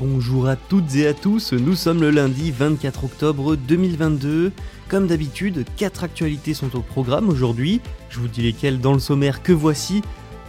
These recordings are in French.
Bonjour à toutes et à tous, nous sommes le lundi 24 octobre 2022. Comme d'habitude, quatre actualités sont au programme aujourd'hui. Je vous dis lesquelles dans le sommaire que voici.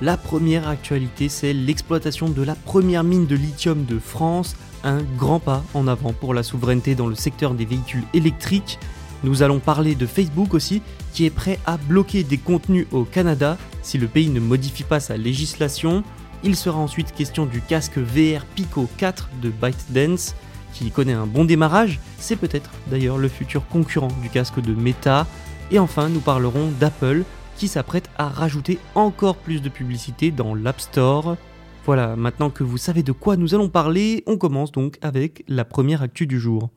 La première actualité, c'est l'exploitation de la première mine de lithium de France, un grand pas en avant pour la souveraineté dans le secteur des véhicules électriques. Nous allons parler de Facebook aussi, qui est prêt à bloquer des contenus au Canada si le pays ne modifie pas sa législation. Il sera ensuite question du casque VR Pico 4 de ByteDance, qui connaît un bon démarrage, c'est peut-être d'ailleurs le futur concurrent du casque de Meta. Et enfin, nous parlerons d'Apple, qui s'apprête à rajouter encore plus de publicité dans l'App Store. Voilà, maintenant que vous savez de quoi nous allons parler, on commence donc avec la première actu du jour.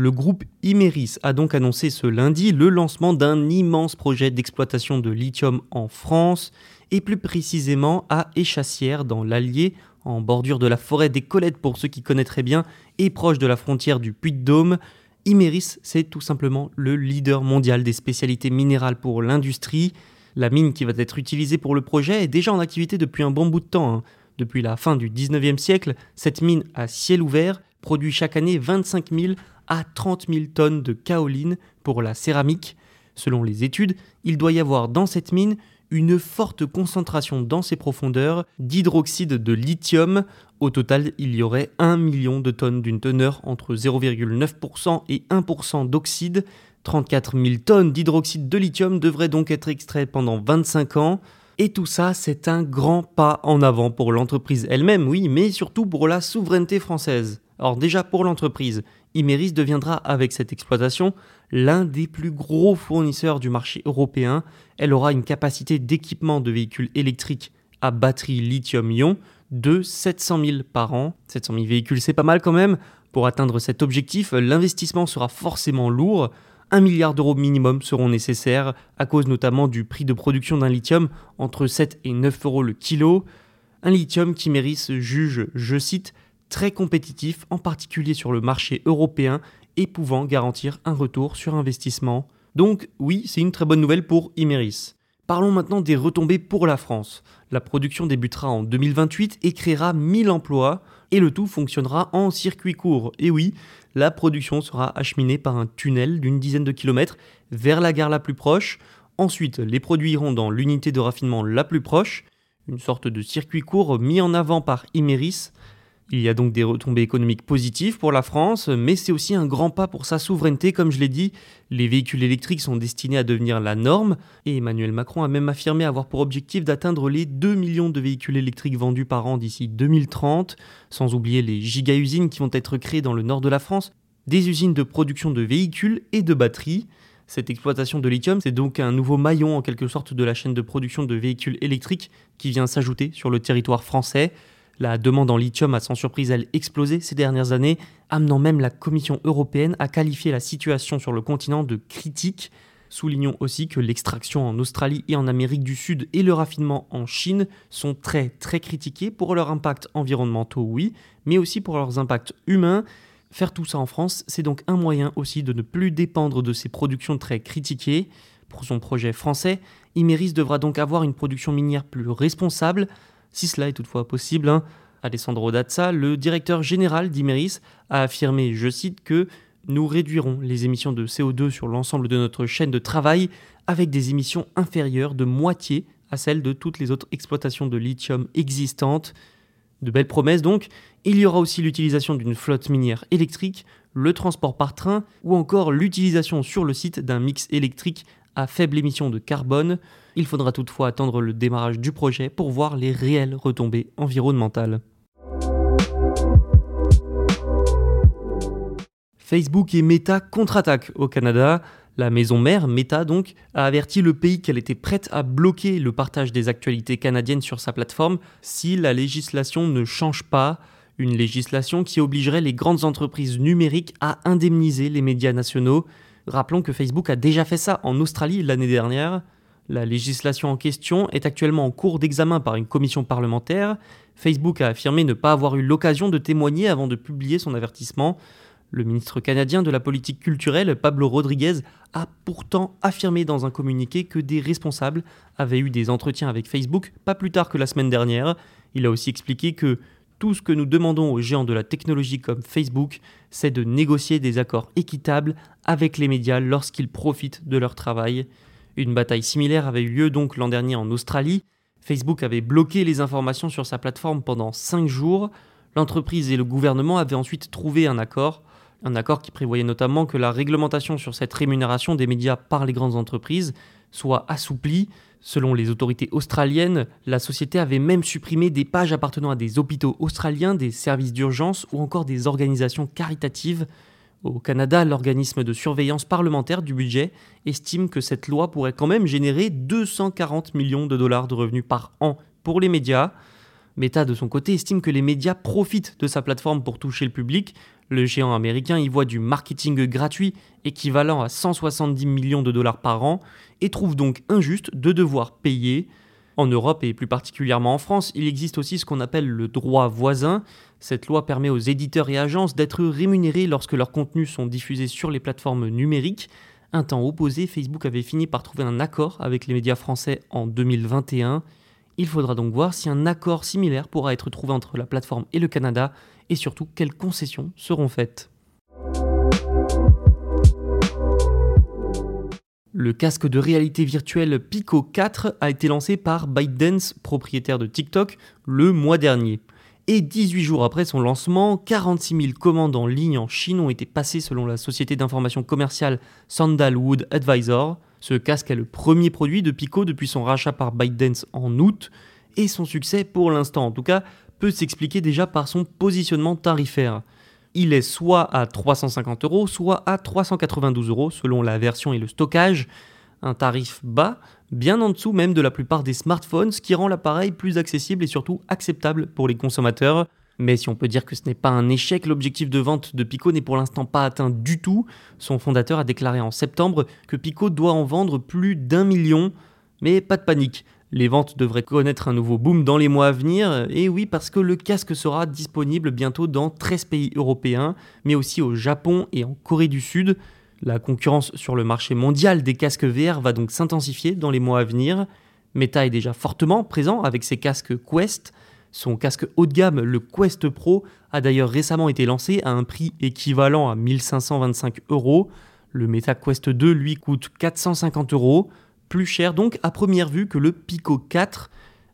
Le groupe Imeris a donc annoncé ce lundi le lancement d'un immense projet d'exploitation de lithium en France, et plus précisément à Échassières dans l'Allier, en bordure de la forêt des Colettes pour ceux qui connaîtraient bien, et proche de la frontière du Puy-de-Dôme. Imeris, c'est tout simplement le leader mondial des spécialités minérales pour l'industrie. La mine qui va être utilisée pour le projet est déjà en activité depuis un bon bout de temps. hein. Depuis la fin du 19e siècle, cette mine à ciel ouvert produit chaque année 25 000 à 30 000 tonnes de kaoline pour la céramique. Selon les études, il doit y avoir dans cette mine une forte concentration dans ses profondeurs d'hydroxyde de lithium. Au total, il y aurait 1 million de tonnes d'une teneur entre 0,9% et 1% d'oxyde. 34 000 tonnes d'hydroxyde de lithium devraient donc être extraites pendant 25 ans. Et tout ça, c'est un grand pas en avant pour l'entreprise elle-même, oui, mais surtout pour la souveraineté française. Alors déjà pour l'entreprise, Imeris deviendra avec cette exploitation l'un des plus gros fournisseurs du marché européen. Elle aura une capacité d'équipement de véhicules électriques à batterie lithium-ion de 700 000 par an. 700 000 véhicules, c'est pas mal quand même. Pour atteindre cet objectif, l'investissement sera forcément lourd. 1 milliard d'euros minimum seront nécessaires, à cause notamment du prix de production d'un lithium entre 7 et 9 euros le kilo. Un lithium qui mérite juge, je cite, très compétitif, en particulier sur le marché européen, et pouvant garantir un retour sur investissement. Donc oui, c'est une très bonne nouvelle pour Imeris. Parlons maintenant des retombées pour la France. La production débutera en 2028 et créera 1000 emplois, et le tout fonctionnera en circuit court. Et oui, la production sera acheminée par un tunnel d'une dizaine de kilomètres vers la gare la plus proche. Ensuite, les produits iront dans l'unité de raffinement la plus proche, une sorte de circuit court mis en avant par Imeris. Il y a donc des retombées économiques positives pour la France, mais c'est aussi un grand pas pour sa souveraineté, comme je l'ai dit. Les véhicules électriques sont destinés à devenir la norme, et Emmanuel Macron a même affirmé avoir pour objectif d'atteindre les 2 millions de véhicules électriques vendus par an d'ici 2030, sans oublier les giga-usines qui vont être créées dans le nord de la France, des usines de production de véhicules et de batteries. Cette exploitation de lithium, c'est donc un nouveau maillon en quelque sorte de la chaîne de production de véhicules électriques qui vient s'ajouter sur le territoire français. La demande en lithium a sans surprise, elle, explosé ces dernières années, amenant même la Commission européenne à qualifier la situation sur le continent de critique. Soulignons aussi que l'extraction en Australie et en Amérique du Sud et le raffinement en Chine sont très très critiqués pour leurs impacts environnementaux, oui, mais aussi pour leurs impacts humains. Faire tout ça en France, c'est donc un moyen aussi de ne plus dépendre de ces productions très critiquées. Pour son projet français, Imeris devra donc avoir une production minière plus responsable, si cela est toutefois possible. Hein. Alessandro Dazza, le directeur général d'Imeris, a affirmé, je cite, que nous réduirons les émissions de CO2 sur l'ensemble de notre chaîne de travail avec des émissions inférieures de moitié à celle de toutes les autres exploitations de lithium existantes. De belles promesses donc, il y aura aussi l'utilisation d'une flotte minière électrique, le transport par train ou encore l'utilisation sur le site d'un mix électrique à faible émission de carbone. Il faudra toutefois attendre le démarrage du projet pour voir les réelles retombées environnementales. Facebook et Meta contre-attaquent au Canada. La maison mère, Meta donc, a averti le pays qu'elle était prête à bloquer le partage des actualités canadiennes sur sa plateforme si la législation ne change pas. Une législation qui obligerait les grandes entreprises numériques à indemniser les médias nationaux. Rappelons que Facebook a déjà fait ça en Australie l'année dernière. La législation en question est actuellement en cours d'examen par une commission parlementaire. Facebook a affirmé ne pas avoir eu l'occasion de témoigner avant de publier son avertissement. Le ministre canadien de la politique culturelle, Pablo Rodriguez, a pourtant affirmé dans un communiqué que des responsables avaient eu des entretiens avec Facebook pas plus tard que la semaine dernière. Il a aussi expliqué que tout ce que nous demandons aux géants de la technologie comme Facebook, c'est de négocier des accords équitables avec les médias lorsqu'ils profitent de leur travail. Une bataille similaire avait eu lieu donc l'an dernier en Australie. Facebook avait bloqué les informations sur sa plateforme pendant 5 jours. L'entreprise et le gouvernement avaient ensuite trouvé un accord. Un accord qui prévoyait notamment que la réglementation sur cette rémunération des médias par les grandes entreprises soit assouplie Selon les autorités australiennes, la société avait même supprimé des pages appartenant à des hôpitaux australiens, des services d'urgence ou encore des organisations caritatives. Au Canada, l'organisme de surveillance parlementaire du budget estime que cette loi pourrait quand même générer 240 millions de dollars de revenus par an pour les médias. Meta, de son côté, estime que les médias profitent de sa plateforme pour toucher le public. Le géant américain y voit du marketing gratuit équivalent à 170 millions de dollars par an et trouve donc injuste de devoir payer. En Europe et plus particulièrement en France, il existe aussi ce qu'on appelle le droit voisin. Cette loi permet aux éditeurs et agences d'être rémunérés lorsque leurs contenus sont diffusés sur les plateformes numériques. Un temps opposé, Facebook avait fini par trouver un accord avec les médias français en 2021. Il faudra donc voir si un accord similaire pourra être trouvé entre la plateforme et le Canada, et surtout quelles concessions seront faites. Le casque de réalité virtuelle Pico 4 a été lancé par ByteDance, propriétaire de TikTok, le mois dernier. Et 18 jours après son lancement, 46 000 commandes en ligne en Chine ont été passées selon la société d'information commerciale Sandalwood Advisor. Ce casque est le premier produit de Pico depuis son rachat par ByteDance en août, et son succès, pour l'instant en tout cas, peut s'expliquer déjà par son positionnement tarifaire il est soit à 350 euros, soit à 392 euros selon la version et le stockage. Un tarif bas, bien en dessous même de la plupart des smartphones, ce qui rend l'appareil plus accessible et surtout acceptable pour les consommateurs. Mais si on peut dire que ce n'est pas un échec, l'objectif de vente de Pico n'est pour l'instant pas atteint du tout. Son fondateur a déclaré en septembre que Pico doit en vendre plus d'un million. Mais pas de panique, les ventes devraient connaître un nouveau boom dans les mois à venir, et oui parce que le casque sera disponible bientôt dans 13 pays européens, mais aussi au Japon et en Corée du Sud. La concurrence sur le marché mondial des casques VR va donc s'intensifier dans les mois à venir. Meta est déjà fortement présent avec ses casques Quest. Son casque haut de gamme, le Quest Pro, a d'ailleurs récemment été lancé à un prix équivalent à 1525 euros. Le Meta Quest 2, lui, coûte 450 euros plus cher donc à première vue que le Pico 4.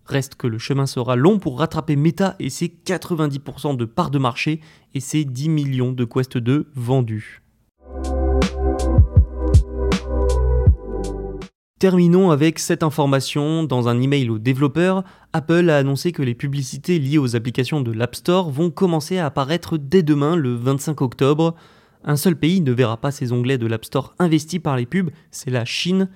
Reste que le chemin sera long pour rattraper Meta et ses 90% de parts de marché et ses 10 millions de Quest 2 vendus. Terminons avec cette information. Dans un email aux développeurs, Apple a annoncé que les publicités liées aux applications de l'App Store vont commencer à apparaître dès demain, le 25 octobre. Un seul pays ne verra pas ces onglets de l'App Store investis par les pubs, c'est la Chine.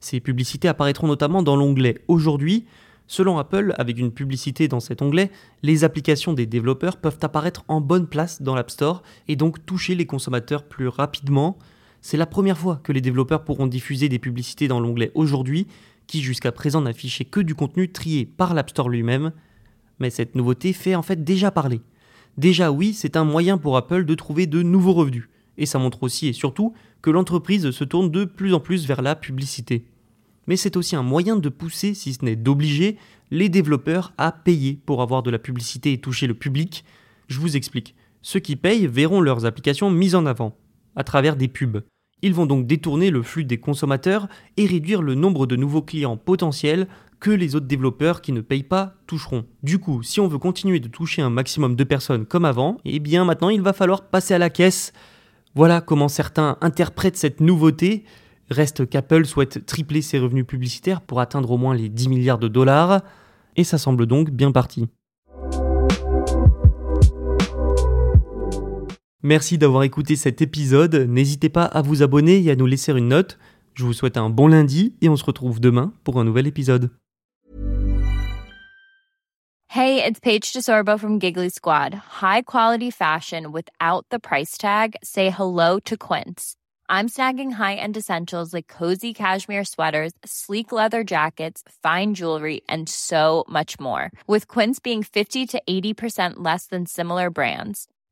Ces publicités apparaîtront notamment dans l'onglet Aujourd'hui. Selon Apple, avec une publicité dans cet onglet, les applications des développeurs peuvent apparaître en bonne place dans l'App Store et donc toucher les consommateurs plus rapidement. C'est la première fois que les développeurs pourront diffuser des publicités dans l'onglet Aujourd'hui, qui jusqu'à présent n'affichait que du contenu trié par l'App Store lui-même. Mais cette nouveauté fait en fait déjà parler. Déjà oui, c'est un moyen pour Apple de trouver de nouveaux revenus. Et ça montre aussi et surtout que l'entreprise se tourne de plus en plus vers la publicité mais c'est aussi un moyen de pousser, si ce n'est d'obliger, les développeurs à payer pour avoir de la publicité et toucher le public. Je vous explique. Ceux qui payent verront leurs applications mises en avant, à travers des pubs. Ils vont donc détourner le flux des consommateurs et réduire le nombre de nouveaux clients potentiels que les autres développeurs qui ne payent pas toucheront. Du coup, si on veut continuer de toucher un maximum de personnes comme avant, eh bien maintenant il va falloir passer à la caisse. Voilà comment certains interprètent cette nouveauté. Reste qu'Apple souhaite tripler ses revenus publicitaires pour atteindre au moins les 10 milliards de dollars, et ça semble donc bien parti. Merci d'avoir écouté cet épisode, n'hésitez pas à vous abonner et à nous laisser une note. Je vous souhaite un bon lundi et on se retrouve demain pour un nouvel épisode. Hey, it's Paige DeSorbo from Giggly Squad. High quality fashion without the price tag. Say hello to Quince. I'm snagging high-end essentials like cozy cashmere sweaters, sleek leather jackets, fine jewelry, and so much more. With Quince being 50 to 80% less than similar brands.